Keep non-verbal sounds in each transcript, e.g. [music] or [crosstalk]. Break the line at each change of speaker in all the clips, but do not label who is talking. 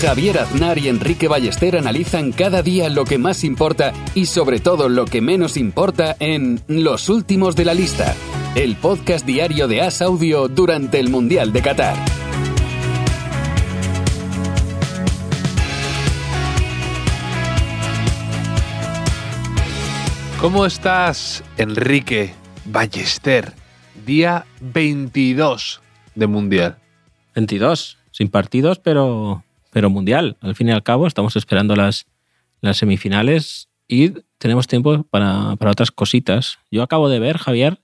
Javier Aznar y Enrique Ballester analizan cada día lo que más importa y sobre todo lo que menos importa en Los Últimos de la Lista, el podcast diario de As Audio durante el Mundial de Qatar.
¿Cómo estás, Enrique Ballester? Día 22 de Mundial.
22, sin partidos, pero, pero Mundial. Al fin y al cabo, estamos esperando las, las semifinales y tenemos tiempo para, para otras cositas. Yo acabo de ver, Javier,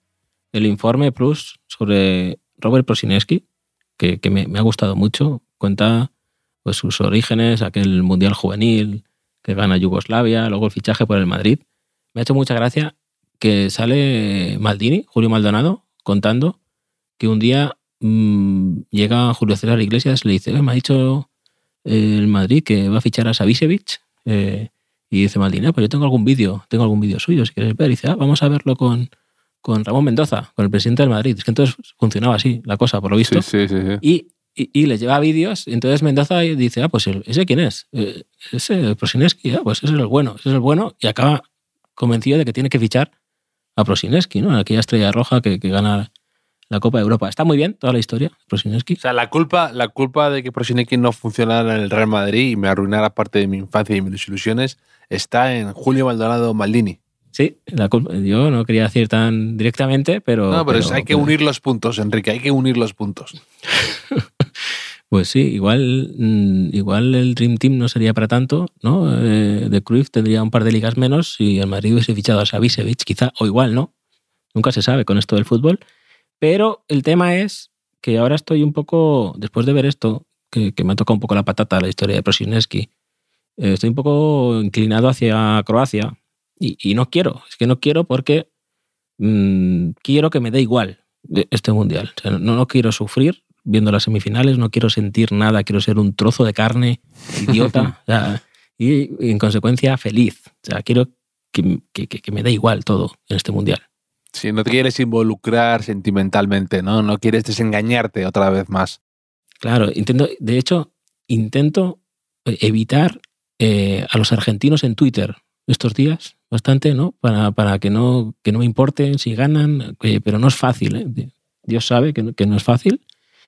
el informe Plus sobre Robert Prosineski, que, que me, ha gustado mucho. Cuenta pues, sus orígenes, aquel Mundial juvenil que gana Yugoslavia, luego el fichaje por el Madrid. Me ha hecho mucha gracia que sale Maldini, Julio Maldonado, contando que un día mmm, llega Julio César Iglesias le dice, "Eh, me ha dicho el Madrid que va a fichar a Savicevic. Eh, y dice Maldini, "Ah, pues yo tengo algún vídeo, tengo algún vídeo suyo, si quieres ver. Y dice, "Ah, vamos a verlo con, con Ramón Mendoza, con el presidente del Madrid. Es que entonces funcionaba así la cosa, por lo visto.
Sí, sí, sí. sí.
Y, y, y les lleva vídeos. y Entonces Mendoza dice, ah, pues ese quién es. Eh, ese Prosineski, ah, pues ese es el bueno, ese es el bueno. Y acaba convencido de que tiene que fichar a Prosineski, ¿no? Aquella estrella roja que, que gana la Copa de Europa. Está muy bien toda la historia, Prosineski.
O sea, la culpa, la culpa de que Prosineki no funcionara en el Real Madrid y me arruinara parte de mi infancia y mis ilusiones está en Julio Maldonado Maldini.
Sí, la culpa- yo no quería decir tan directamente, pero...
No, pero, hay que unir los puntos, Enrique, hay que unir los puntos. [laughs]
Pues sí, igual, mm, igual el Dream Team no sería para tanto, ¿no? Eh, de Cruyff tendría un par de ligas menos y el Madrid hubiese fichado a Savicevic, quizá, o igual, ¿no? Nunca se sabe con esto del fútbol. Pero el tema es que ahora estoy un poco, después de ver esto, que, que me ha tocado un poco la patata la historia de Prosineski, eh, estoy un poco inclinado hacia Croacia y, y no quiero, es que no quiero porque mm, quiero que me dé igual este mundial. O sea, no, no quiero sufrir viendo las semifinales, no quiero sentir nada, quiero ser un trozo de carne idiota [laughs] o sea, y, en consecuencia feliz. O sea, quiero que- que- que me dé igual todo en este mundial.
Si no te quieres involucrar sentimentalmente, ¿no? No quieres desengañarte otra vez más.
Claro, intento, de hecho, intento evitar eh, a los argentinos en Twitter estos días bastante, ¿no? Para, para que, no, que no me importen si ganan, eh, pero no es fácil. ¿eh? Dios sabe que no, que no es fácil.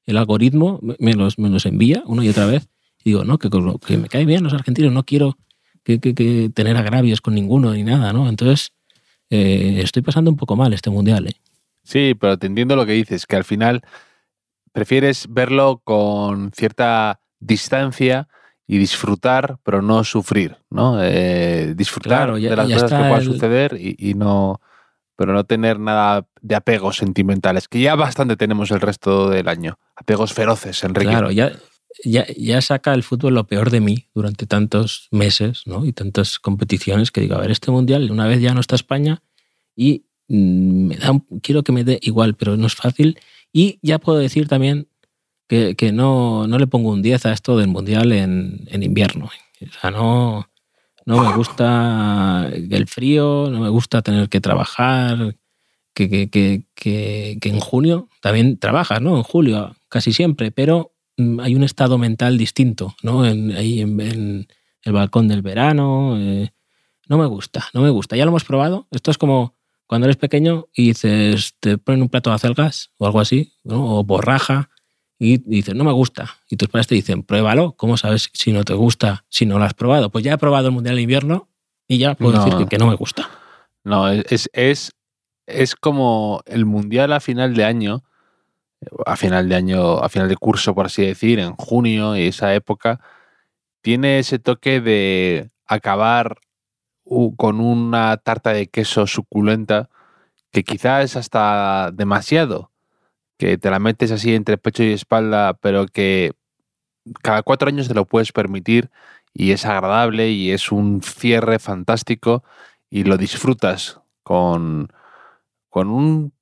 El algoritmo me- los, me los envía una y otra vez. Y digo, no, que, que me caen bien los argentinos, no quiero que, que- que tener agravios con ninguno ni nada, ¿no? Entonces, eh, estoy pasando un poco mal este mundial, ¿eh?
Sí, pero te entiendo lo que dices, que al final prefieres verlo con cierta distancia y disfrutar, pero no sufrir, ¿no? Eh, disfrutar
Claro, ya-
de las cosas que puedan
el-
suceder y, y no, pero no tener nada de apegos sentimentales, que ya bastante tenemos el resto del año. Apegos feroces, Enrique.
Claro, ya, ya, saca el fútbol lo peor de mí durante tantos meses y tantas competiciones que digo, a ver, este mundial una vez ya no está España y mm, quiero que me dé igual, pero no es fácil. Y ya puedo decir también que, no, no le pongo un 10 a esto del mundial en, invierno. O sea, no, no me gusta el frío, no me gusta tener que trabajar, que, que, que, que, en junio también trabajas, ¿no? En julio casi siempre, pero hay un estado mental distinto, ¿no? En, ahí en, en el balcón del verano. eh, no me gusta, no me gusta. Ya lo hemos probado. Esto es como cuando eres pequeño y dices, te ponen un plato de acelgas o algo así, ¿no? o borraja, y dices, no me gusta. Y tus padres te dicen, pruébalo. ¿Cómo sabes si no te gusta, si no lo has probado? Pues ya he probado el Mundial de Invierno y ya puedo
No.
decir que, que no me gusta.
No, es, es, es como el mundial a final de año, a final de año, a final de curso, por así decir, en junio y esa época, tiene ese toque de acabar con una tarta de queso suculenta que quizás es hasta demasiado, que te la metes así entre pecho y espalda, pero que cada cuatro años te lo puedes permitir y es agradable y es un cierre fantástico y lo disfrutas con, con un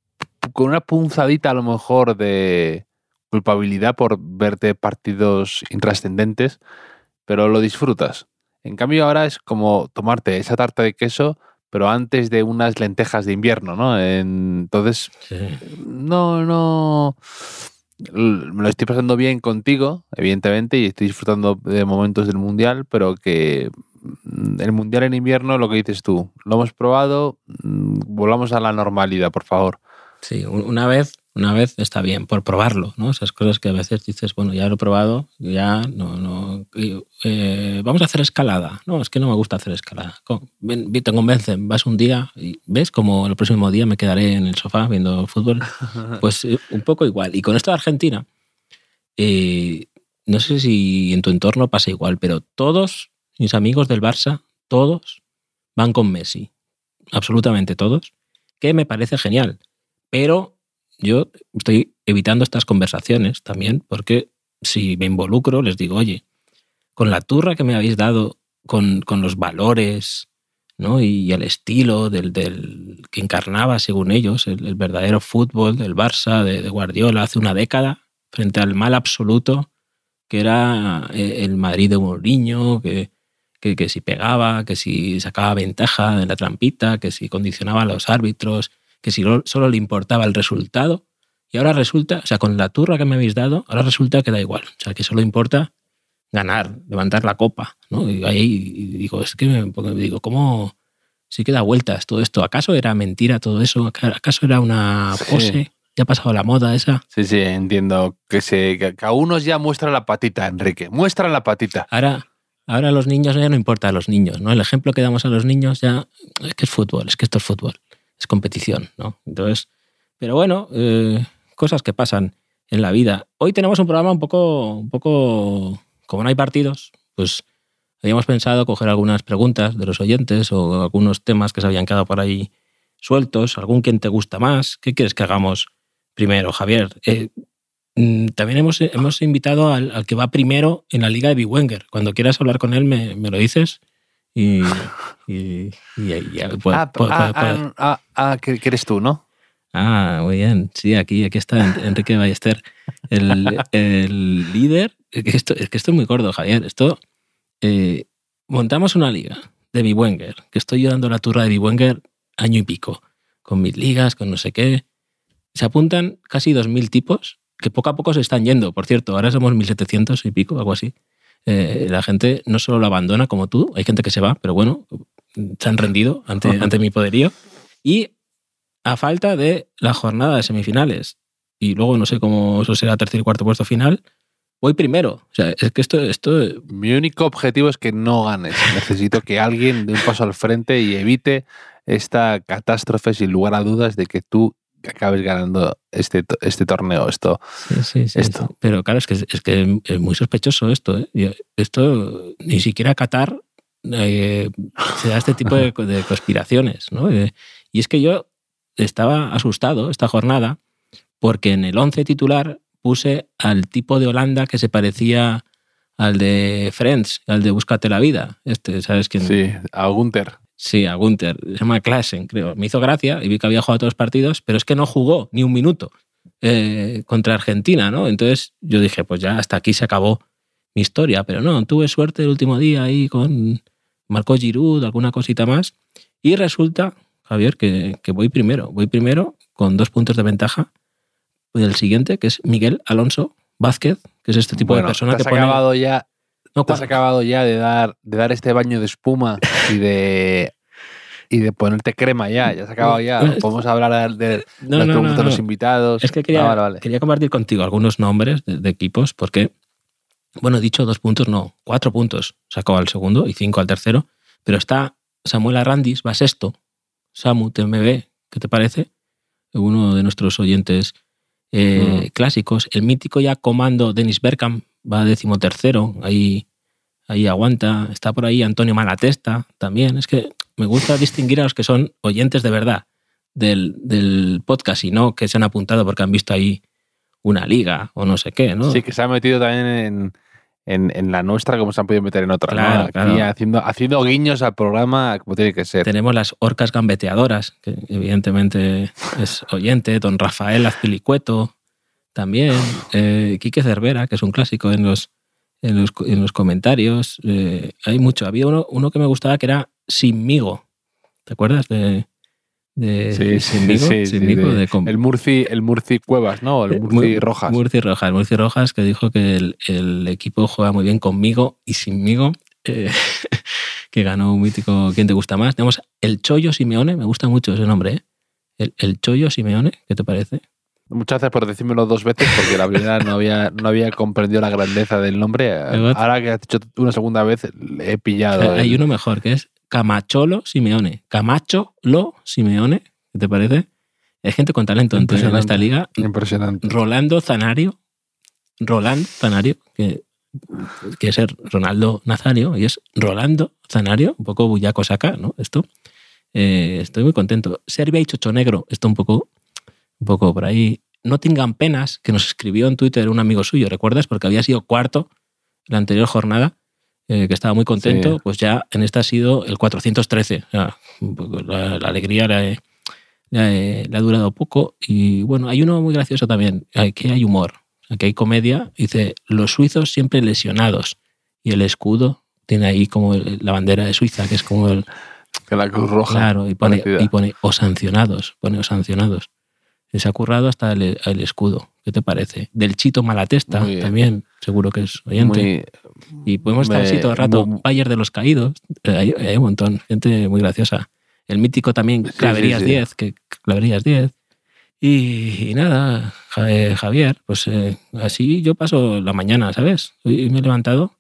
con una punzadita a lo mejor de culpabilidad por verte partidos intrascendentes, pero lo disfrutas. En cambio ahora es como tomarte esa tarta de queso, pero antes de unas lentejas de invierno, ¿no? Entonces, no, no, me lo estoy pasando bien contigo, evidentemente, y estoy disfrutando de momentos del Mundial, pero que mm, el Mundial en invierno, lo que dices tú, lo hemos probado, mm, volvamos a la normalidad, por favor.
Sí, una vez, una vez está bien, por probarlo, ¿no? Esas cosas que a veces dices, bueno, ya lo he probado, ya no, no. Eh, vamos a hacer escalada. No, es que no me gusta hacer escalada. Ven, te convencen, vas un día y ves como el próximo día me quedaré en el sofá viendo fútbol. [laughs] Pues eh, un poco igual. Y con esto de Argentina, eh, no sé si en tu entorno pasa igual, pero todos mis amigos del Barça, todos van con Messi. Absolutamente todos. Que me parece genial pero yo estoy evitando estas conversaciones también porque si me involucro les digo, oye, con la turra que me habéis dado, con, con los valores ¿no? y, el estilo del, del, que encarnaba, según ellos, el, verdadero fútbol del Barça, de, Guardiola, hace una década, frente al mal absoluto que era eh, el Madrid de Mourinho, que, que, que si pegaba, que si sacaba ventaja en la trampita, que si condicionaba a los árbitros, que si solo le importaba el resultado, y ahora resulta, o sea, con la turra que me habéis dado, ahora resulta que da igual. O sea, que solo importa ganar, levantar la copa. ¿no? Y ahí digo, es que me, digo, ¿cómo sí que da vueltas todo esto? ¿Acaso era mentira todo eso? ¿Acaso era una pose? ¿Ya ha pasado la moda esa?
Sí, sí, entiendo. Que, se, que a unos ya muestra la patita, Enrique. Muestra la patita.
Ahora, ahora a los niños ya no importa a los niños, ¿no? El ejemplo que damos a los niños ya es que es fútbol, es que esto es fútbol es competición, ¿no? Entonces, pero bueno, eh, cosas que pasan en la vida. Hoy tenemos un programa un poco, un poco, como no hay partidos, pues habíamos pensado coger algunas preguntas de los oyentes o algunos temas que se habían quedado por ahí sueltos, algún quien te gusta más. ¿Qué quieres que hagamos primero, Javier? Eh, mm, también hemos, hemos invitado al, que va primero en la liga de Biwenger. Cuando quieras hablar con él, me, me lo dices y, y,
pues, ah, pues, ah, pues, ah, ah, que eres tú, ¿no?
Ah, muy bien. Sí, aquí, aquí está Enrique Ballester, el, el líder. Esto, es que esto es muy gordo, Javier. Esto eh, montamos una liga de Biwenger, que estoy yo dando la turra de Biwenger año y pico, con mis ligas, con no sé qué. Se apuntan casi 2.000 tipos, que poco a poco se están yendo. Por cierto, ahora somos 1.700 y pico, algo así. Eh, la gente no solo lo abandona como tú, hay gente que se va, pero bueno, se han rendido ante, ante mi poderío. Y a falta de la jornada de semifinales, y luego no sé cómo eso será tercer y cuarto puesto final, voy primero. O sea, es que esto, esto...
Mi único objetivo es que no ganes. Necesito que alguien dé un paso al frente y evite esta catástrofe sin lugar a dudas de que tú que acabes ganando este, este torneo, esto.
Sí, sí, esto. Pero claro, es que, es que es muy sospechoso esto. ¿eh? Esto ni siquiera Qatar eh, se da este tipo de, conspiraciones. ¿no? Eh, y es que yo estaba asustado esta jornada porque en el 11 titular puse al tipo de Holanda que se parecía al de Friends, al de Búscate la vida. Este, ¿sabes quién?
Sí, a Gunther.
Sí, a Gunther. Se llama Klassen, creo. Me hizo gracia y vi que había jugado todos los partidos, pero es que no jugó ni un minuto eh, contra Argentina, ¿no? Entonces yo dije, pues ya hasta aquí se acabó mi historia. Pero no, tuve suerte el último día ahí con Marco Giroud, alguna cosita más. Y resulta, Javier, que, voy primero. Voy primero con dos puntos de ventaja del siguiente, que es Miguel Alonso Vázquez, que es este tipo de persona
que
pone...
acabado ya no, has acabado ya de dar, de dar este baño de espuma y de, y de ponerte crema ya. Ya has acabado ya. Podemos hablar de, los invitados.
Es que quería, ah, quería compartir contigo algunos nombres de, equipos porque, bueno, he dicho dos puntos, no, cuatro puntos sacó al segundo y cinco al tercero. Pero está Samuel Arrandis, va sexto. Samu TMB, ¿qué te parece? Uno de nuestros oyentes eh, mm. clásicos. El mítico ya comando Dennis Bergkamp va decimotercero, ahí, ahí aguanta. Está por ahí Antonio Malatesta también. Es que me gusta distinguir a los que son oyentes de verdad del, del podcast y no que se han apuntado porque han visto ahí una liga o no sé qué, ¿no?
Sí, que se ha metido también en, en, en la nuestra como se han podido meter en otra. ¿no? Aquí
claro.
haciendo, haciendo guiños al programa como tiene que ser.
Tenemos las orcas gambeteadoras, que evidentemente es oyente, don Rafael Azpilicueto también, eh, Quique Cervera, que es un clásico en los, en los, en los comentarios. eh, hay mucho. Había uno, uno que me gustaba que era Sinmigo. ¿Te acuerdas de, de
Sí, sí,
Sinmigo?
sí, de-
de
el Murci, el Murci Cuevas, ¿no? El
Eh,
Murci
Mur-
Rojas.
Murci Rojas, Murci Rojas, que dijo que el, el equipo juega muy bien conmigo y sinmigo, eh, [laughs] que ganó un mítico ¿Quién te gusta más? Tenemos el Chollo Simeone, me gusta mucho ese nombre, ¿eh? El, el Chollo Simeone, ¿qué te parece?
Muchas gracias por decírmelo dos veces porque la primera no había, no había comprendido la grandeza del nombre. Ahora que has dicho una segunda vez, le he pillado.
Hay
el-
uno mejor, que es Camacholo Simeone. Camacho Lo Simeone, ¿qué te parece? Hay gente con talento en, en esta liga.
Impresionante.
Rolando Zanario, Roland Zanario, que quiere ser Ronaldo Nazario, y es Rolando Zanario, un poco bullaco saca, ¿no? Esto. Eh, estoy muy contento. Serbia y Chocho Negro, esto un poco, un poco por ahí. No tengan penas, que nos escribió en Twitter un amigo suyo, ¿recuerdas? Porque había sido cuarto la anterior jornada, eh, que estaba muy contento,
Sí.
pues ya en esta ha sido el 413. O sea, la, la alegría le, le- le ha durado poco. Y bueno, hay uno muy gracioso también, aquí hay humor, aquí hay comedia. Dice, los suizos siempre lesionados. Y el escudo tiene ahí como el- la bandera de Suiza, que es como el... [laughs]
Que la Cruz Roja.
Claro, y pone,
parecida.
y pone o sancionados, pone o sancionados. Se ha currado hasta el, el escudo. ¿Qué te parece? Del Chito Malatesta también, seguro que es oyente.
Muy-
y podemos estar
me-
así todo el rato.
muy-
Bayer de los Caídos, eh, hay, hay un montón, gente muy graciosa. El mítico también,
Sí,
Claverías
sí, sí.
10, que Claverías 10. Y, y nada, eh, Javier, pues eh, así yo paso la mañana, ¿sabes? Hoy me he levantado.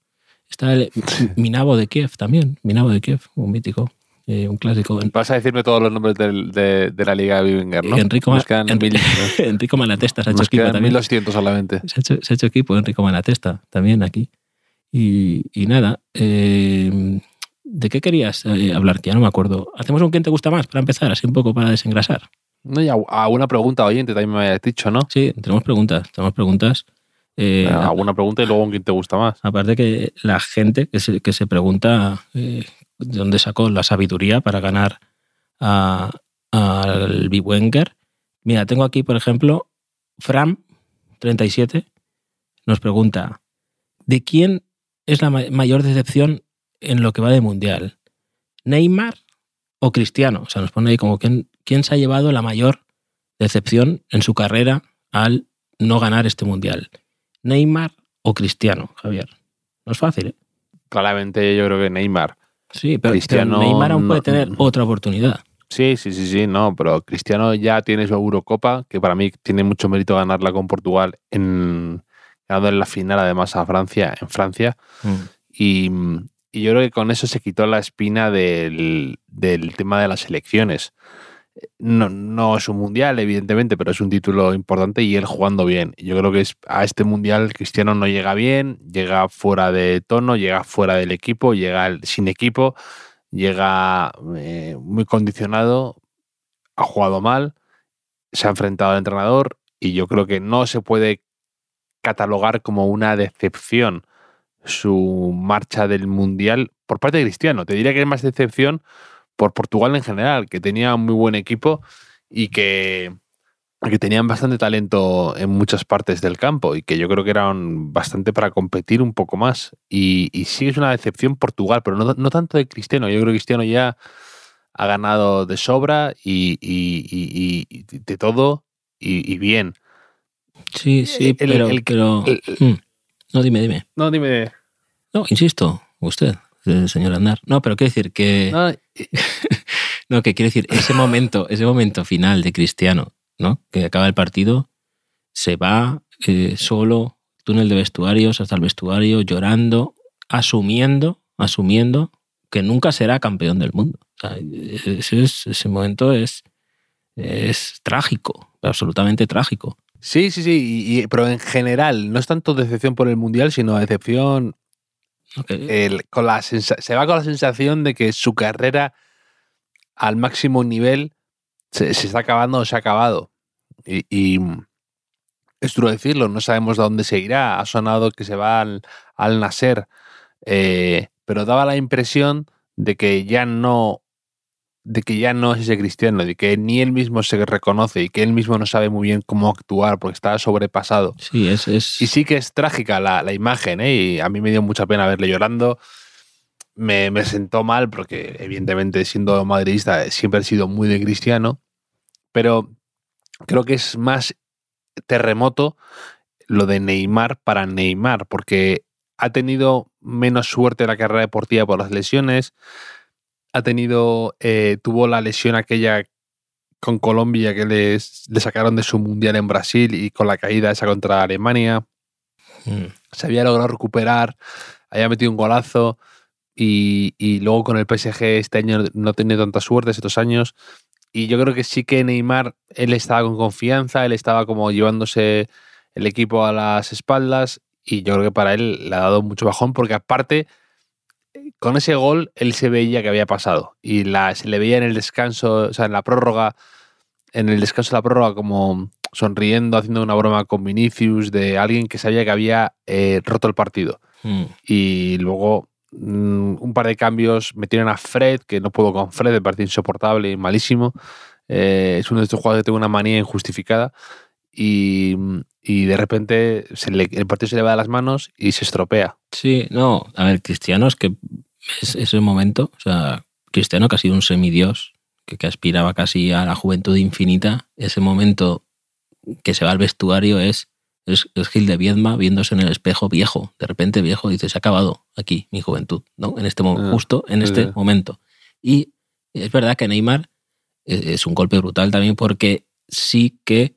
Está el [laughs] Minabo de Kiev también, Minabo de Kiev, un mítico, eh, un clásico.
Vas a decirme todos los nombres del- de, de la Liga Bivinger, ¿no?
Enrico,
Nos quedan, mil, [laughs]
Enrico Malatesta se ha hecho equipo también.
1200 solamente.
Se ha hecho, se ha hecho equipo Enrico Malatesta también aquí. Y, y nada, eh, ¿de qué querías eh, hablar? Que ya no me acuerdo. ¿Hacemos un quién te gusta más para empezar, así un poco para desengrasar?
No, y a, a una pregunta oyente también me habías dicho, ¿no?
Sí, tenemos preguntas, tenemos preguntas. Eh,
Alguna pregunta y luego un quién te gusta más.
Aparte que la gente que se, que se pregunta eh, de dónde sacó la sabiduría para ganar a- al Biwenger. Mira, tengo aquí, por ejemplo, Fram37 nos pregunta, ¿de quién es la ma- mayor decepción en lo que va de Mundial? ¿Neymar o Cristiano? O sea, nos pone ahí como quién, quién se ha llevado la mayor decepción en su carrera al no ganar este Mundial. Neymar o Cristiano, Javier. No es fácil, ¿eh?
Claramente yo creo que Neymar.
Sí, pero,
Cristiano
pero Neymar aún
no-
puede tener otra oportunidad.
Sí, sí, sí, sí, no, pero Cristiano ya tiene su Eurocopa, que para mí tiene mucho mérito ganarla con Portugal, en, ganando en la final además a Francia, en Francia.
Mm.
Y, y yo creo que con eso se quitó la espina del, del tema de las elecciones. No, no es un mundial, evidentemente, pero es un título importante y él jugando bien. Yo creo que es, a este mundial Cristiano no llega bien, llega fuera de tono, llega fuera del equipo, llega sin equipo, llega eh, muy condicionado, ha jugado mal, se ha enfrentado al entrenador y yo creo que no se puede catalogar como una decepción su marcha del Mundial por parte de Cristiano. Te diría que es más decepción por Portugal en general, que tenía un muy buen equipo y que, que tenían bastante talento en muchas partes del campo y que yo creo que eran bastante para competir un poco más. Y, y sí es una decepción Portugal, pero no, no tanto de Cristiano. Yo creo que Cristiano ya ha ganado de sobra y, y- de todo y, bien.
Sí, sí,
El-
pero...
el-
pero-
el-
Mm. No, dime, dime.
No, dime.
No, insisto, usted, señor Andar. No, pero quiero decir que...
No, [laughs]
No, que quiere decir, ese momento, ese momento final de Cristiano, ¿no? Que acaba el partido, se va eh, solo, túnel de vestuarios hasta el vestuario, llorando, asumiendo, asumiendo que nunca será campeón del mundo. O sea, ese, es- ese momento es, es trágico, absolutamente trágico.
Sí, sí, sí, y- y- pero en general no es tanto decepción por el Mundial, sino decepción con la se va con la sensación de que su carrera al máximo nivel se, está acabando o se ha acabado. Y, es duro decirlo, no sabemos de dónde se irá. Ha sonado que se va al, al Nasser, eh, pero daba la impresión de que ya no de que ya no es ese cristiano, de que ni él mismo se reconoce y que él mismo no sabe muy bien cómo actuar porque está sobrepasado.
Sí, es, es...
Y sí que es trágica la, la imagen, ¿eh? y a mí me dio mucha pena verle llorando. Me, me, sentó mal porque, evidentemente, siendo madridista, siempre he sido muy de cristiano, pero creo que es más terremoto lo de Neymar para Neymar, porque ha tenido menos suerte en la carrera deportiva por las lesiones, ha tenido, eh, tuvo la lesión aquella con Colombia que les, le sacaron de su mundial en Brasil y con la caída esa contra Alemania. Mm. Se había logrado recuperar, había metido un golazo y, y, luego con el PSG este año no ha tenido tanta suerte estos años. Y yo creo que sí que Neymar, él estaba con confianza, él estaba como llevándose el equipo a las espaldas y yo creo que para él le ha dado mucho bajón porque aparte con ese gol él se veía que había pasado y la, se le veía en el descanso, o sea, en la prórroga, en el descanso de la prórroga como sonriendo, haciendo una broma con Vinicius de alguien que sabía que había eh, roto el partido. Mm. Y luego mm, un par de cambios metieron a Fred, que no puedo con Fred, el partido insoportable y malísimo. Eh, es uno de estos jugadores que tiene una manía injustificada y, y de repente se le, el partido se le va de las manos y se estropea.
Sí, no, a ver, Cristiano es que es ese momento, o sea, Cristiano que ha sido un semidios, que, que aspiraba casi a la juventud infinita, ese momento que se va al vestuario es, es, es, Gil de Viedma viéndose en el espejo viejo, de repente viejo, dice, se ha acabado aquí mi juventud, ¿no? En este momento, justo en este momento. Y es verdad que Neymar es un golpe brutal también porque sí que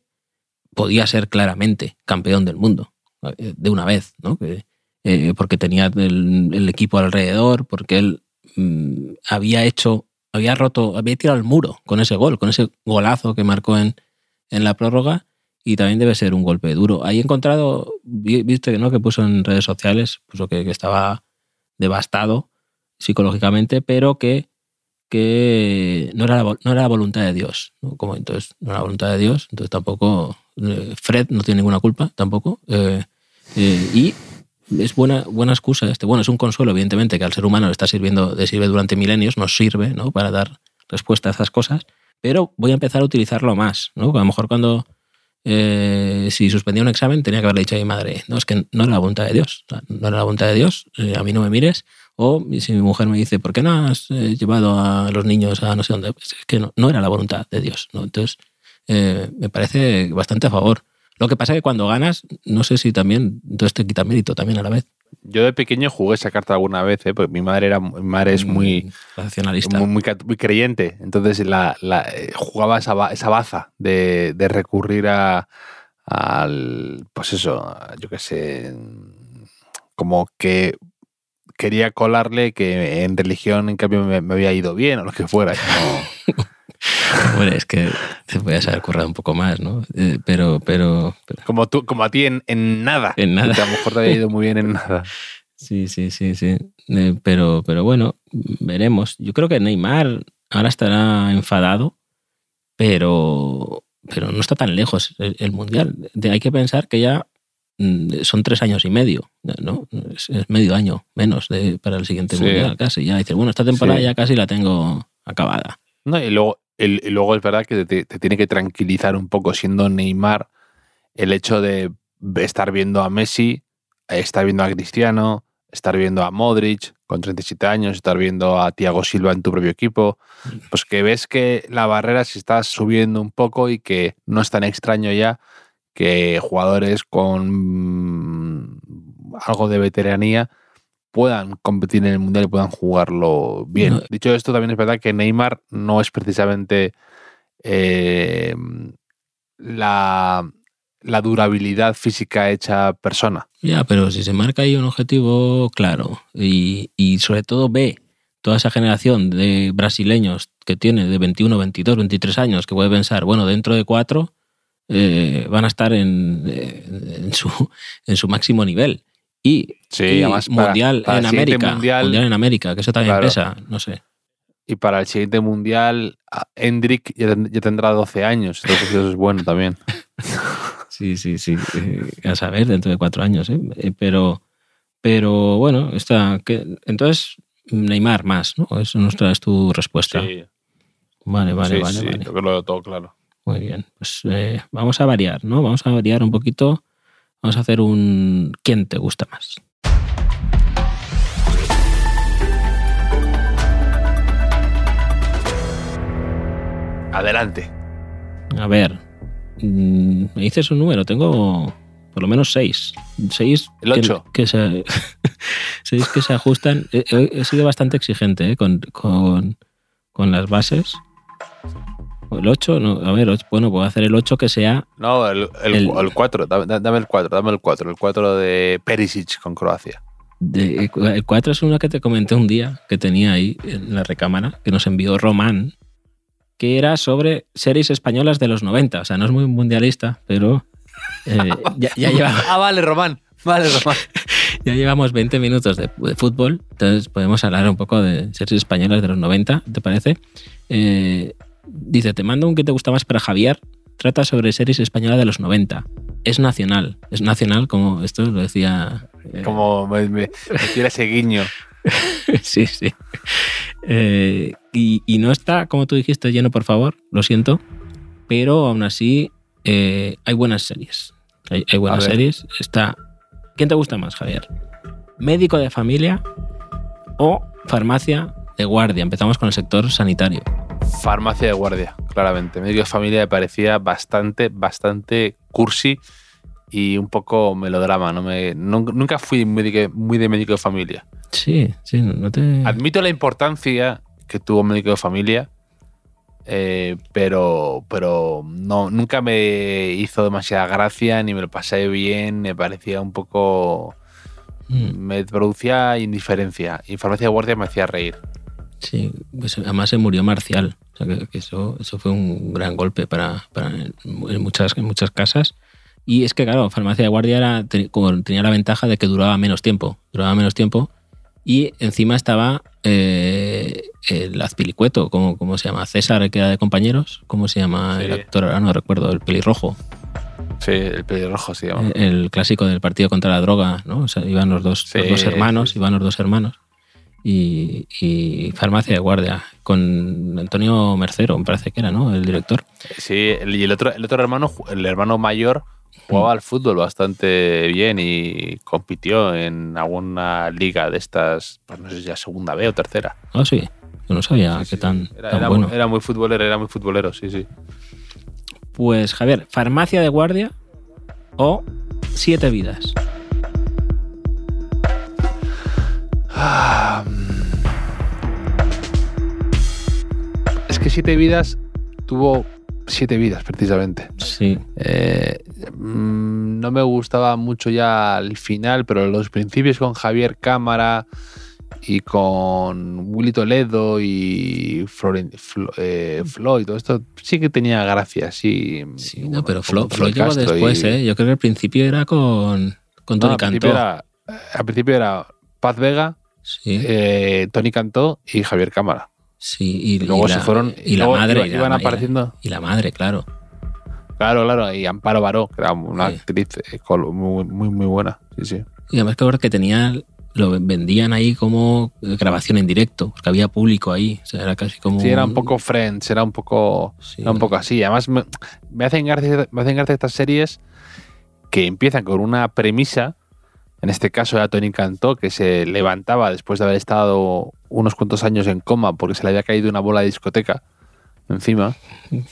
podía ser claramente campeón del mundo eh, de una vez, ¿no? Eh, porque tenía el, el, equipo alrededor, porque él mmm, había hecho, había roto, había tirado el muro con ese gol, con ese golazo que marcó en, en la prórroga y también debe ser un golpe duro. Ahí he encontrado, viste que no, que puso en redes sociales, puso que, que estaba devastado psicológicamente, pero que que no era la, no era la voluntad de Dios. ¿no? Como entonces no era la voluntad de Dios, entonces tampoco eh, Fred no tiene ninguna culpa tampoco. Eh, eh, y es buena, buena excusa este. Bueno, es un consuelo, evidentemente, que al ser humano le está sirviendo, le sirve durante milenios, nos sirve ¿no? para dar respuesta a esas cosas, pero voy a empezar a utilizarlo más. ¿no? A lo mejor cuando eh, si suspendía un examen tenía que haberle dicho a mi madre, no, es que no era la voluntad de Dios, no era la voluntad de Dios, eh, a mí no me mires. O si mi mujer me dice, ¿por qué no has eh, llevado a los niños a no sé dónde? Pues es que no, no, era la voluntad de Dios. ¿no? Entonces, me parece bastante a favor. Lo que pasa es que cuando ganas, no sé si también, entonces te quita mérito también a la vez.
Yo de pequeño jugué esa carta alguna vez, ¿eh? porque mi madre era mi madre es muy
racionalista,
muy, muy, muy, creyente. Entonces la, la jugaba esa, esa baza de, de recurrir a, al, pues eso, yo qué sé, como que quería colarle que en religión, en cambio, me, me había ido bien o lo que fuera. [laughs]
bueno, es que te podías haber currado un poco más, ¿no? Eh, pero, pero, pero,
Como, tú, como a ti en, en nada.
En nada.
Que a lo mejor te había ido muy bien en nada.
Sí, sí, sí, sí. Eh, pero, pero bueno, veremos. Yo creo que Neymar ahora estará enfadado, pero, pero no está tan lejos el, el Mundial. De, hay que pensar que ya mm, son tres años y medio, ¿no? Es, es medio año menos de, para el siguiente
Sí.
Mundial casi. Ya dices, bueno, esta temporada
Sí.
ya casi la tengo acabada.
No, y luego, el, y luego es verdad que te, te tiene que tranquilizar un poco siendo Neymar el hecho de estar viendo a Messi, estar viendo a Cristiano, estar viendo a Modric con 37 años, estar viendo a Thiago Silva en tu propio equipo, pues que ves que la barrera se está subiendo un poco y que no es tan extraño ya que jugadores con mm, algo de veteranía puedan competir en el mundial y puedan jugarlo bien.
No.
Dicho esto, también es verdad que Neymar no es precisamente eh, la, la durabilidad física hecha persona.
Ya, pero si se marca ahí un objetivo claro y, y sobre todo ve toda esa generación de brasileños que tiene de 21, 22, 23 años que puede pensar, bueno, dentro de cuatro eh, van a estar en, eh, en, su, en su máximo nivel. Y,
Sí,
y
además para-
mundial
para
en América.
mundial-
mundial en América, que eso también
Claro.
pesa, no sé.
Y para el siguiente mundial, Hendrik ya, ten- ya tendrá 12 años, entonces eso es bueno también. [laughs]
Sí, sí, sí. Eh, a saber, dentro de cuatro años. ¿eh? Eh, Pero, pero bueno, está. Que, entonces, Neymar más, ¿no? Eso nos traes tu respuesta.
Sí,
Vale, vale,
sí,
vale.
sí,
vale.
creo que lo veo todo claro.
Muy bien. Pues eh, vamos a variar, ¿no? Vamos a variar un poquito. Vamos a hacer un ¿Quién te gusta más?
Adelante.
A ver. mm, Me dices un número. Tengo por lo menos seis. Seis.
El
que-
ocho.
Que, se, [laughs] seis que se ajustan. He sido bastante exigente ¿eh? con, con, con las bases. El 8, no, a ver, bueno, puedo hacer el 8 que sea
No, el, el,
El-
el 4. Dame, dame el 4, dame el 4. El 4 de Perisic con Croacia.
De- el 4 es uno que te comenté un día que tenía ahí en la recámara, que nos envió Román, que era sobre series españolas de los 90. O sea, no es muy mundialista, pero eh, [laughs] ya, ya
Ah, vale, Román. Vale, Román. [laughs]
ya llevamos 20 minutos de, de fútbol, entonces podemos hablar un poco de series españolas de los 90, ¿te parece? Eh, dice, te mando un que te gusta más para Javier, trata sobre series españolas de los 90. Es nacional, es nacional como esto lo decía... eh,
Como me, me, ese guiño. [laughs]
sí, sí. Eh, y, y no está, como tú dijiste, lleno, por favor, lo siento. Pero aún así, eh, hay buenas series. Hay, hay buenas series. Está. ¿Quién te gusta más, Javier? ¿Médico de familia o farmacia de guardia? Empezamos con el sector sanitario.
Farmacia de guardia, claramente. Médico de familia me parecía bastante, bastante cursi y un poco melodrama. No me, nun- nunca fui muy de, muy de médico de familia.
Sí, sí, no te.
Admito la importancia que tuvo médico de familia, eh, pero, pero no, nunca me hizo demasiada gracia, ni me lo pasé bien, me parecía un poco...
Mm,
Me producía indiferencia. Y Farmacia de guardia me hacía reír.
Sí, pues además se murió Marcial. O sea, que, que eso, eso fue un gran golpe para, para en, muchas, en muchas casas. Y es que, claro, farmacia de guardia era, como tenía la ventaja de que duraba menos tiempo. Duraba menos tiempo. Y encima estaba eh, el Azpilicueto, ¿cómo, ¿cómo se llama? César, que era de compañeros. ¿Cómo se llama el
Sí.
actor? Ahora no recuerdo, el pelirrojo.
Sí, el pelirrojo se llama.
Eh, El clásico del partido contra la droga, ¿no? O sea, iban los dos, los
Sí,
dos hermanos,
sí.
iban los dos hermanos. Y, y farmacia de guardia, con Antonio Mercero, me parece que era, ¿no? El director.
Sí, y el otro, el otro hermano, el hermano mayor, jugaba al fútbol bastante bien y compitió en alguna liga de estas, pues no sé si ya segunda B o tercera.
Ah, sí. Yo no sabía
Sí,
qué
sí.
tan,
Era,
tan
era
bueno.
era muy futbolero, era muy futbolero, sí, sí.
Pues, Javier, farmacia de guardia o siete vidas.
Siete Vidas tuvo siete vidas, precisamente.
Sí.
Eh, mm, no me gustaba mucho ya el final, pero los principios con Javier Cámara y con Willy Toledo y eh, Flo y todo esto sí que tenía gracia, sí.
Sí, no, pero Flo, Flo
Floyd
llegó después,
y-
¿eh? Yo creo que al principio era con, con
No,
Tony
principio
Cantó.
era, al principio era Paz Vega,
Sí,
eh, Tony Cantó y Javier Cámara.
Sí. Y,
Y luego
y
se
la-
fueron
Y la madre.
iban
la-
apareciendo.
Y la madre, claro.
Claro, claro, y Amparo Baró, que era una
Sí.
actriz eh, muy, muy, muy buena. Sí, sí.
Y además que que tenía, lo vendían ahí como grabación en directo, porque había público ahí. O sea, era casi como.
Sí, era un poco Friends, era un poco,
Sí.
era un poco así. Además, me, me hacen gracia, me hacen gracia estas series que empiezan con una premisa. En este caso era Tony Cantó, que se levantaba después de haber estado unos cuantos años en coma porque se le había caído una bola de discoteca encima.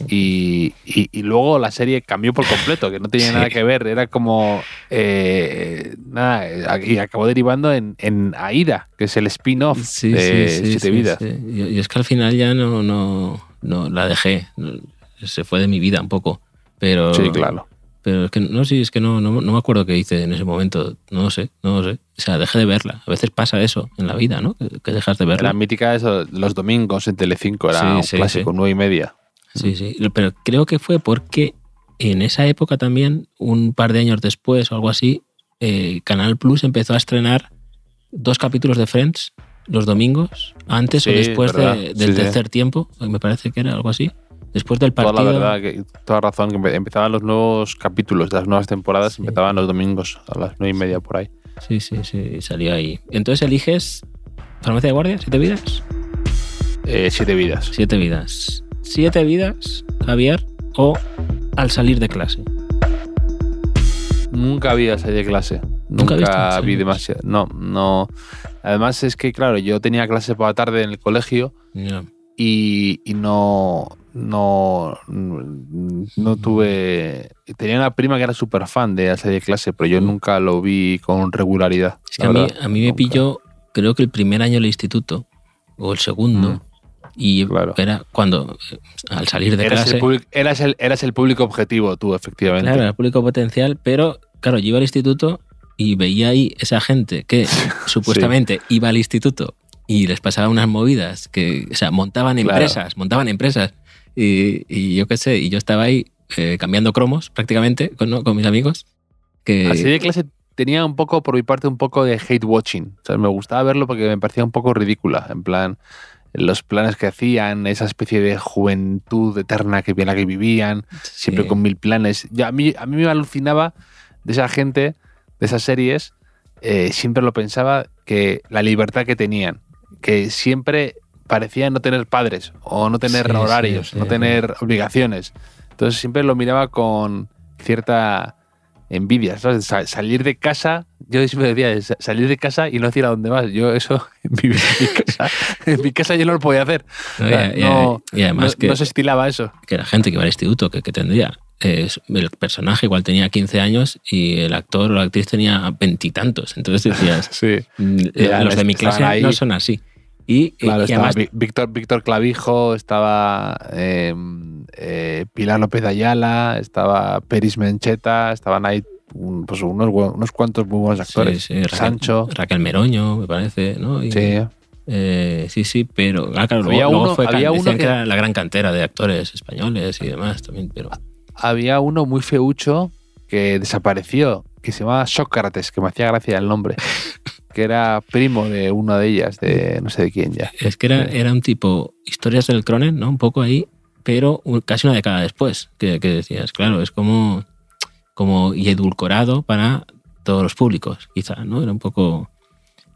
Y, y- y luego la serie cambió por completo, que no tenía
Sí.
nada que ver. Era como. eh, nada, y acabó derivando en, en Aida, que es el spin-off
Sí,
de
sí,
Siete Vidas.
es que al final ya no, no, no la dejé. Se fue de mi vida un poco. Pero,
Sí, claro.
Pero es que no, sí, es que no, no, no me acuerdo qué hice en ese momento. No lo sé, no lo sé. O sea, dejé de verla. A veces pasa eso en la vida, ¿no? Que, que dejas de verla.
Era mítica eso, los domingos en Telecinco, era
Sí,
un
sí,
clásico,
sí.
nueve y media.
Sí, sí. Pero creo que fue porque en esa época también, un par de años después o algo así, eh, Canal Plus empezó a estrenar dos capítulos de Friends los domingos, antes o después de- del tercer tiempo, me parece que era algo así. Después del
Toda
partido.
la verdad, que, toda razón, que empe- empezaban los nuevos capítulos de las nuevas temporadas, empezaban los domingos a las nueve y media por ahí.
Sí, sí, sí, salió ahí. Entonces eliges farmacia de guardia, siete vidas.
Eh, siete vidas.
Siete vidas. Siete vidas, Javier, o al salir de clase.
Nunca había salir de clase.
Nunca
Nunca, vi
de
demasiado. No, no. Además es que, claro, yo tenía clase por la tarde en el colegio y no, no, no tuve... Tenía una prima que era súper fan de salir de clase, pero yo nunca lo vi con regularidad.
Es que a mí, a mí me
Nunca.
pilló, creo que el primer año del instituto, o el segundo,
Mm.
y
Claro.
era cuando, al salir de
Eras
clase,
el, public- eras, el, eras el público objetivo tú, efectivamente.
claro, era público potencial, pero claro, yo iba al instituto y veía ahí esa gente que [laughs] supuestamente iba al instituto y les pasaba unas movidas que, o sea, montaban
Claro.
empresas, montaban empresas. Y, y yo qué sé, y yo estaba ahí eh, cambiando cromos prácticamente con, ¿no? con mis amigos. Que,
Así de clase tenía un poco, por mi parte, un poco de hate watching. O sea, me gustaba verlo porque me parecía un poco ridícula. En plan, los planes que hacían, esa especie de juventud eterna que en la que vivían, siempre
sí.
con mil planes. Ya, a, mí, a mí me alucinaba de esa gente, de esas series, eh, siempre lo pensaba, que la libertad que tenían, que siempre parecía no tener padres o no tener
Sí, sí,
horarios,
sí.
no tener obligaciones. Entonces siempre lo miraba con cierta envidia, ¿sabes? Sa- salir de casa, yo siempre decía, sa- salir de casa y no decir a dónde vas. Yo eso, [laughs] en mi, en mi casa, en mi casa yo no lo podía hacer.
No,
O sea,
y-
no-
y además
no-
que,
no se estilaba eso.
que era gente que iba al instituto, que, que tendría. eh, el personaje igual tenía 15 años y el actor o la actriz tenía veintitantos. Entonces decías, [laughs]
Sí.
mm, los de mi clase no son así. Y,
Claro,
y
estaba
además,
Víctor, Víctor Clavijo, estaba eh, eh, Pilar López de Ayala, estaba Peris Mencheta, estaban ahí un- pues unos, unos cuantos muy buenos actores.
sí, sí, Raquel,
Sancho.
Raquel Meroño, me parece, ¿no? Y,
Sí.
eh, sí, sí, pero ah, claro,
Había
luego,
uno-
fue
había uno
que- era la gran cantera de actores españoles y demás también, pero
Había uno muy feucho que desapareció, que se llamaba Sócrates, que me hacía gracia el nombre, [laughs] que era primo de una de ellas, de no sé de quién ya.
es que era, era un tipo historias del Cronen, ¿no? Un poco ahí, pero casi una década después, que, que decías, claro, es como, como y edulcorado para todos los públicos, quizá, ¿no? Era un poco,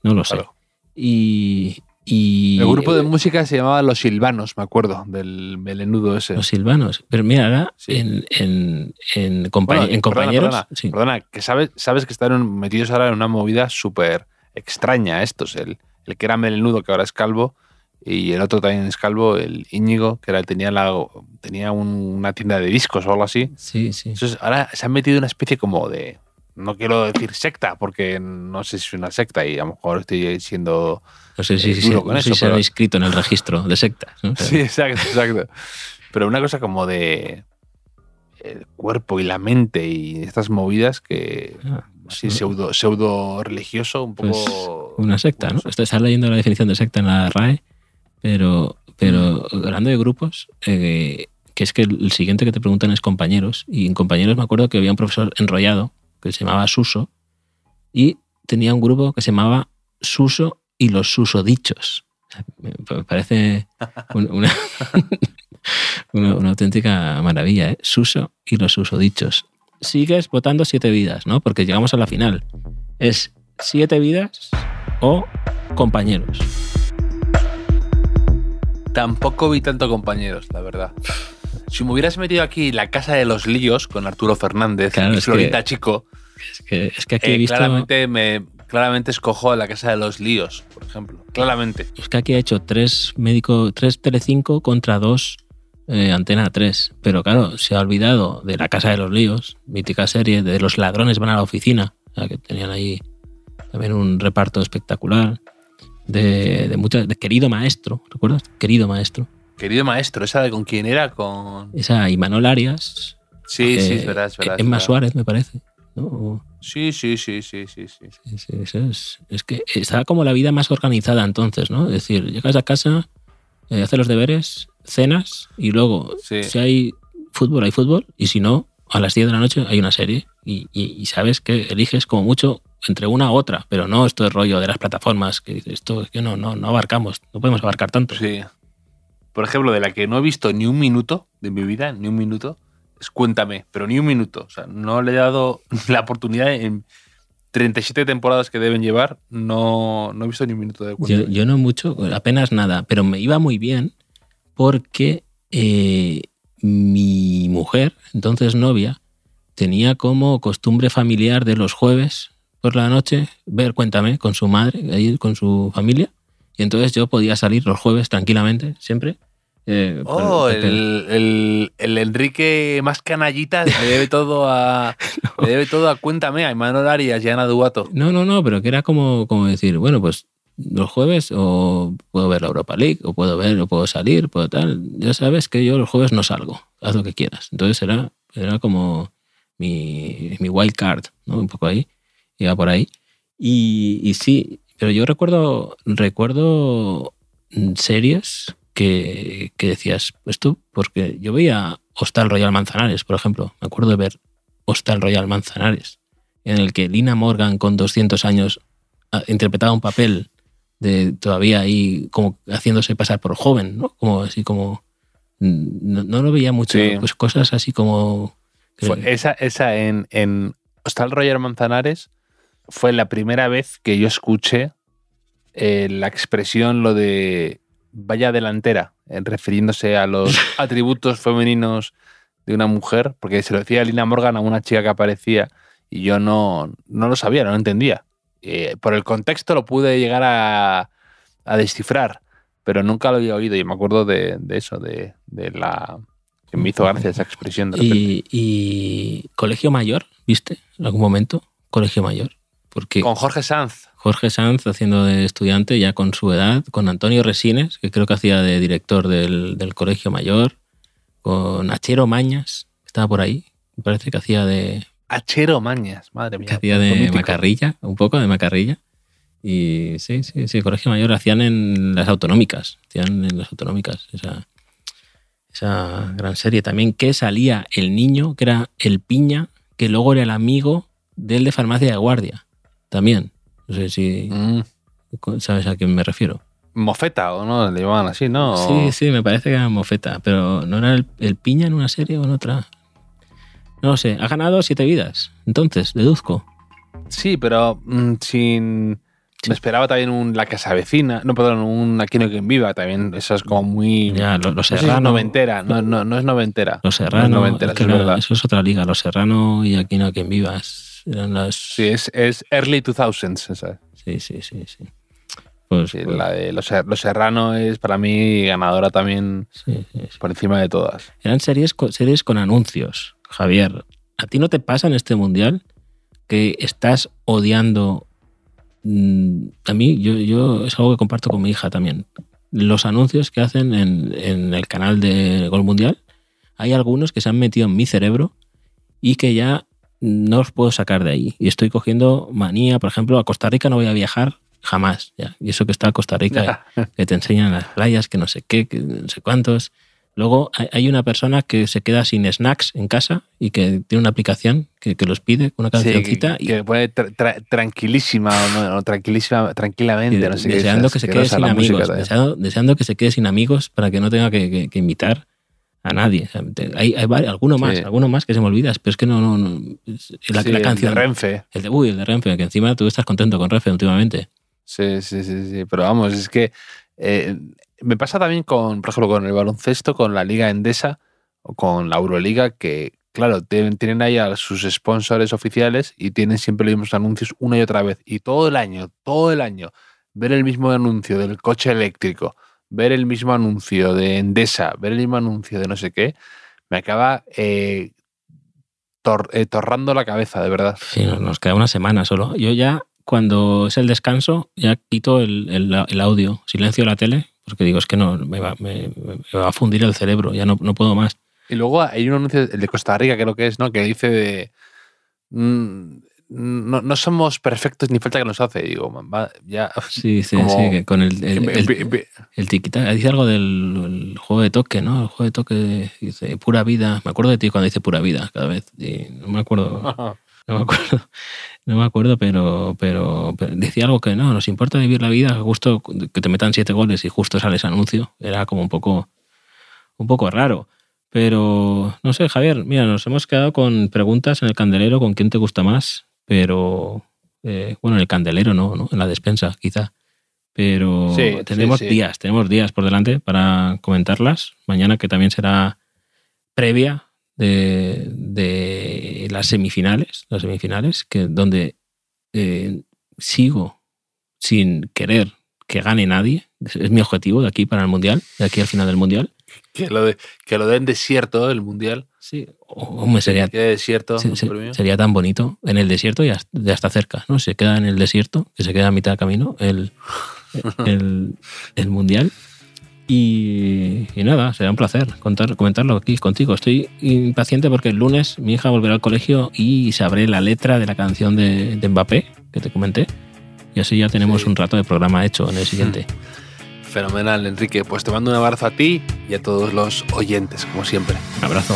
no lo sé.
Claro.
Y, y
El grupo de música se llamaba Los Silvanos, me acuerdo, del melenudo ese.
los silvanos. Pero mira, ahora
Sí.
en, en, en, compa-
Bueno,
en
perdona,
compañeros,
Perdona,
sí.
perdona, que sabes, sabes que están metidos ahora en una movida súper extraña estos. El, el que era melenudo, que ahora es calvo, y el otro también es calvo, el Íñigo, que era, tenía, la, tenía un- una tienda de discos o algo así.
Sí, sí.
Entonces ahora se han metido una especie como de. No quiero decir secta, porque no sé si es una secta y a lo mejor estoy siendo.
No sé si,
eh,
si-
duro con
no sé
eso,
si se
pero-
inscrito en el registro de sectas. ¿no? Pero- [laughs]
Sí, exacto, exacto. Pero una cosa como de. El cuerpo y la mente y estas movidas que.
Ah,
Sí, pseudo, pseudo religioso, un poco.
Pues una secta, ¿no? Esto- Estás leyendo la definición de secta en la RAE, pero, pero hablando de grupos, eh, que es que el siguiente que te preguntan es compañeros, y en compañeros me acuerdo que había un profesor enrollado que se llamaba Suso, y tenía un grupo que se llamaba Suso y los susodichos. Me parece un- una, [laughs] una, una auténtica maravilla, ¿eh? Suso y los susodichos. Sigues votando siete vidas, ¿no? Porque llegamos a la final. Es siete vidas o compañeros.
Tampoco vi tanto compañeros, la verdad. Si me hubieras metido aquí la casa de los líos con Arturo Fernández
Claro,
y
que-
Florita Chico,
Es que, es que aquí
eh,
he visto.
claramente, me, claramente escojo la casa de los líos, por ejemplo. Claramente.
Es que aquí ha hecho tres médico, tres Telecinco contra dos eh, Antena 3. Pero claro, se ha olvidado de La Casa de los Líos, mítica serie, de Los ladrones van a la oficina, o sea, que tenían ahí también un reparto espectacular. De, de muchas, de Querido Maestro, ¿recuerdas? Querido Maestro.
Querido maestro, ¿esa de con quién era? Con.
Esa y Manol Arias.
Sí, sí,
eh,
es verdad, es verdad. es
Emma
verdad.
Suárez, me parece. ¿no?
Sí, sí, sí, sí, sí, sí.
Sí, sí, eso es, es que estaba como la vida más organizada entonces, ¿no? Es decir, llegas a casa, eh, haces los deberes, cenas y luego,
Sí.
si hay fútbol, hay fútbol y si no, a las 10 de la noche hay una serie y, y- y sabes que eliges como mucho entre una u otra, pero no esto de rollo de las plataformas, que dices, esto es que no, no, no abarcamos, no podemos abarcar tanto.
Sí. Por ejemplo, de la que no he visto ni un minuto, de mi vida, ni un minuto, es Cuéntame, pero ni un minuto. O sea, no le he dado [laughs] la oportunidad en 37 temporadas que deben llevar, no, no he visto ni un minuto de
Yo,
Cuéntame.
yo no mucho, apenas nada, pero me iba muy bien porque eh, mi mujer, entonces novia, tenía como costumbre familiar de los jueves por la noche ver Cuéntame con su madre, con su familia. Y entonces yo podía salir los jueves tranquilamente, siempre. eh,
Oh, el, el- el Enrique más canallita le debe todo a, [laughs] le debe todo a Cuéntame, a Imanol Arias y a Ana Duato.
No, no, no, pero que era como, como decir, bueno, pues los jueves o puedo ver la Europa League, o puedo ver, o puedo salir, puedo tal. Ya sabes que yo los jueves no salgo, haz lo que quieras. Entonces era, era como mi, mi wild card, ¿no? Un poco ahí, iba por ahí. Y, y sí, pero yo recuerdo, recuerdo mm, series que, que decías, pues tú, porque yo veía Hostal Royal Manzanares, por ejemplo, me acuerdo de ver Hostal Royal Manzanares, en el que Lina Morgan con 200 años ah, interpretaba un papel de todavía ahí como haciéndose pasar por joven, ¿no? Como así como... No, no lo veía mucho,
Sí.
pues cosas así como...
Fue- esa esa en, en Hostal Roger Manzanares fue la primera vez que yo escuché eh, la expresión lo de vaya delantera, eh, refiriéndose a los [laughs] atributos femeninos de una mujer, porque se lo decía Lina Morgan a una chica que aparecía y yo no, no lo sabía, no lo entendía. Eh, por el contexto lo pude llegar a, a descifrar, pero nunca lo había oído y me acuerdo de, de eso, de, de la... que me hizo gracia esa expresión. De
y, y Colegio Mayor, ¿viste? En algún momento, Colegio Mayor. Porque
Con Jorge Sanz.
Jorge Sanz haciendo de estudiante ya con su edad, con Antonio Resines, que creo que hacía de director del, del Colegio Mayor, con Achero Mañas, que estaba por ahí, me parece que hacía de,
Achero Mañas, madre mía.
que hacía de
mítico.
macarrilla, un poco de macarrilla. Y sí, sí, sí, Colegio Mayor hacían en las autonómicas, hacían en las autonómicas esa, esa gran serie. También que salía el niño, que era el piña, que luego era el amigo del de farmacia de guardia. También. No sé si
Mm,
sabes a quién me refiero.
Mofeta, ¿o no? Le llamaban así, ¿no?
Sí, sí, me parece que era Mofeta, pero ¿no era el, el piña en una serie o en otra? No lo sé, ha ganado siete vidas. Entonces, deduzco.
Sí, pero mm, sin...
Sí.
Me esperaba también un La Casa Vecina. No, perdón, un Aquí no hay quien viva. También eso es como muy...
Ya, lo- los
no sé si es
Serrano.
noventera. No, no, no es noventera.
Los
No es
Serrano,
noventera,
es que
eso es verdad.
eso es otra liga. Los Serrano y aquí no quien vivas eran las.
Sí, es, es early 2000s esa.
sí, sí, sí. sí. Pues,
Sí,
pues,
la de Los, Los Serrano es para mí ganadora también
sí,
por encima de todas.
Eran series, series con anuncios, Javier. ¿A ti no te pasa en este mundial que estás odiando? mm, A mí, yo, yo es algo que comparto con mi hija también. Los anuncios que hacen en, en el canal de Gol Mundial, hay algunos que se han metido en mi cerebro y que ya no los puedo sacar de ahí. Y estoy cogiendo manía, por ejemplo, a Costa Rica no voy a viajar jamás. Ya. Y eso que está Costa Rica que te enseñan las playas, que no sé qué, que no sé cuántos. Luego hay- una persona que se queda sin snacks en casa y que tiene una aplicación que, que los pide, una
Sí,
cancioncita,
que,
y-
que pone tra- tra- tranquilísima o, no, o tranquilísima, tranquilamente. no sé qué,
deseando
es
que se quede sin amigos, deseando, deseando que se quede sin amigos para que no tenga que, que- que invitar a nadie. Hay, hay vari- alguno más,
Sí.
alguno más que se me olvidas, pero es que no, no, no es- la,
Sí,
la
el de
canción.
Renfe.
El de, uy, el de Renfe, que encima tú estás contento con Renfe últimamente.
Sí, sí, sí, sí. Pero vamos, es que eh, me pasa también con, por ejemplo, con el baloncesto, con la Liga Endesa o con la Euroliga, que, claro, tienen, tienen ahí a sus sponsors oficiales y tienen siempre los mismos anuncios una y otra vez. Y todo el año, todo el año, ver el mismo anuncio del coche eléctrico, ver el mismo anuncio de Endesa, ver el mismo anuncio de no sé qué, me acaba eh, eh, torrando la cabeza, de verdad.
Sí, nos- queda una semana solo. Yo ya, cuando es el descanso, ya quito el- el audio, silencio la tele, porque digo, es que no, me va, me- me va a fundir el cerebro, ya no, no puedo más.
Y luego hay un anuncio, el de Costa Rica creo que es, ¿no? Que dice de... mm, no, no somos perfectos ni falta que nos hace. Digo, va, ya...
Sí, sí,
Como-
sí, que con el, el, tiquita- Dice algo del el juego de toque, ¿no? El juego de toque dice pura vida. Me acuerdo de ti cuando dice pura vida cada vez. Y no me acuerdo. No me acuerdo, no me acuerdo, pero, pero, pero decía algo que no, nos importa vivir la vida, justo que te metan siete goles y justo sale ese anuncio. Era como un poco, un poco raro. Pero, no sé, Javier, mira, nos hemos quedado con preguntas en el candelero, con quién te gusta más, pero, eh, bueno, en el candelero no, ¿no? En la despensa, quizá. Pero
Sí,
tenemos
sí, sí.
días, tenemos días por delante para comentarlas. Mañana que también será previa de, de las semifinales, las semifinales, que donde eh, sigo sin querer que gane nadie. Es, mi objetivo de aquí para el Mundial, de aquí al final del Mundial.
Que lo, de, que lo den desierto el mundial.
Sí, hombre, sería,
Que desierto
se- se- sería tan bonito. En el desierto ya, ya está cerca, ¿no? Se queda en el desierto, que se queda a mitad de camino, el, el, el Mundial. Y, y nada, será un placer contar, comentarlo aquí contigo. Estoy impaciente porque el lunes mi hija volverá al colegio y sabré la letra de la canción de, de Mbappé, que te comenté. Y así ya tenemos
Sí.
un rato de programa hecho en el siguiente. [laughs]
Fenomenal, Enrique. Pues te mando un abrazo a ti y a todos los oyentes, como siempre.
Un abrazo.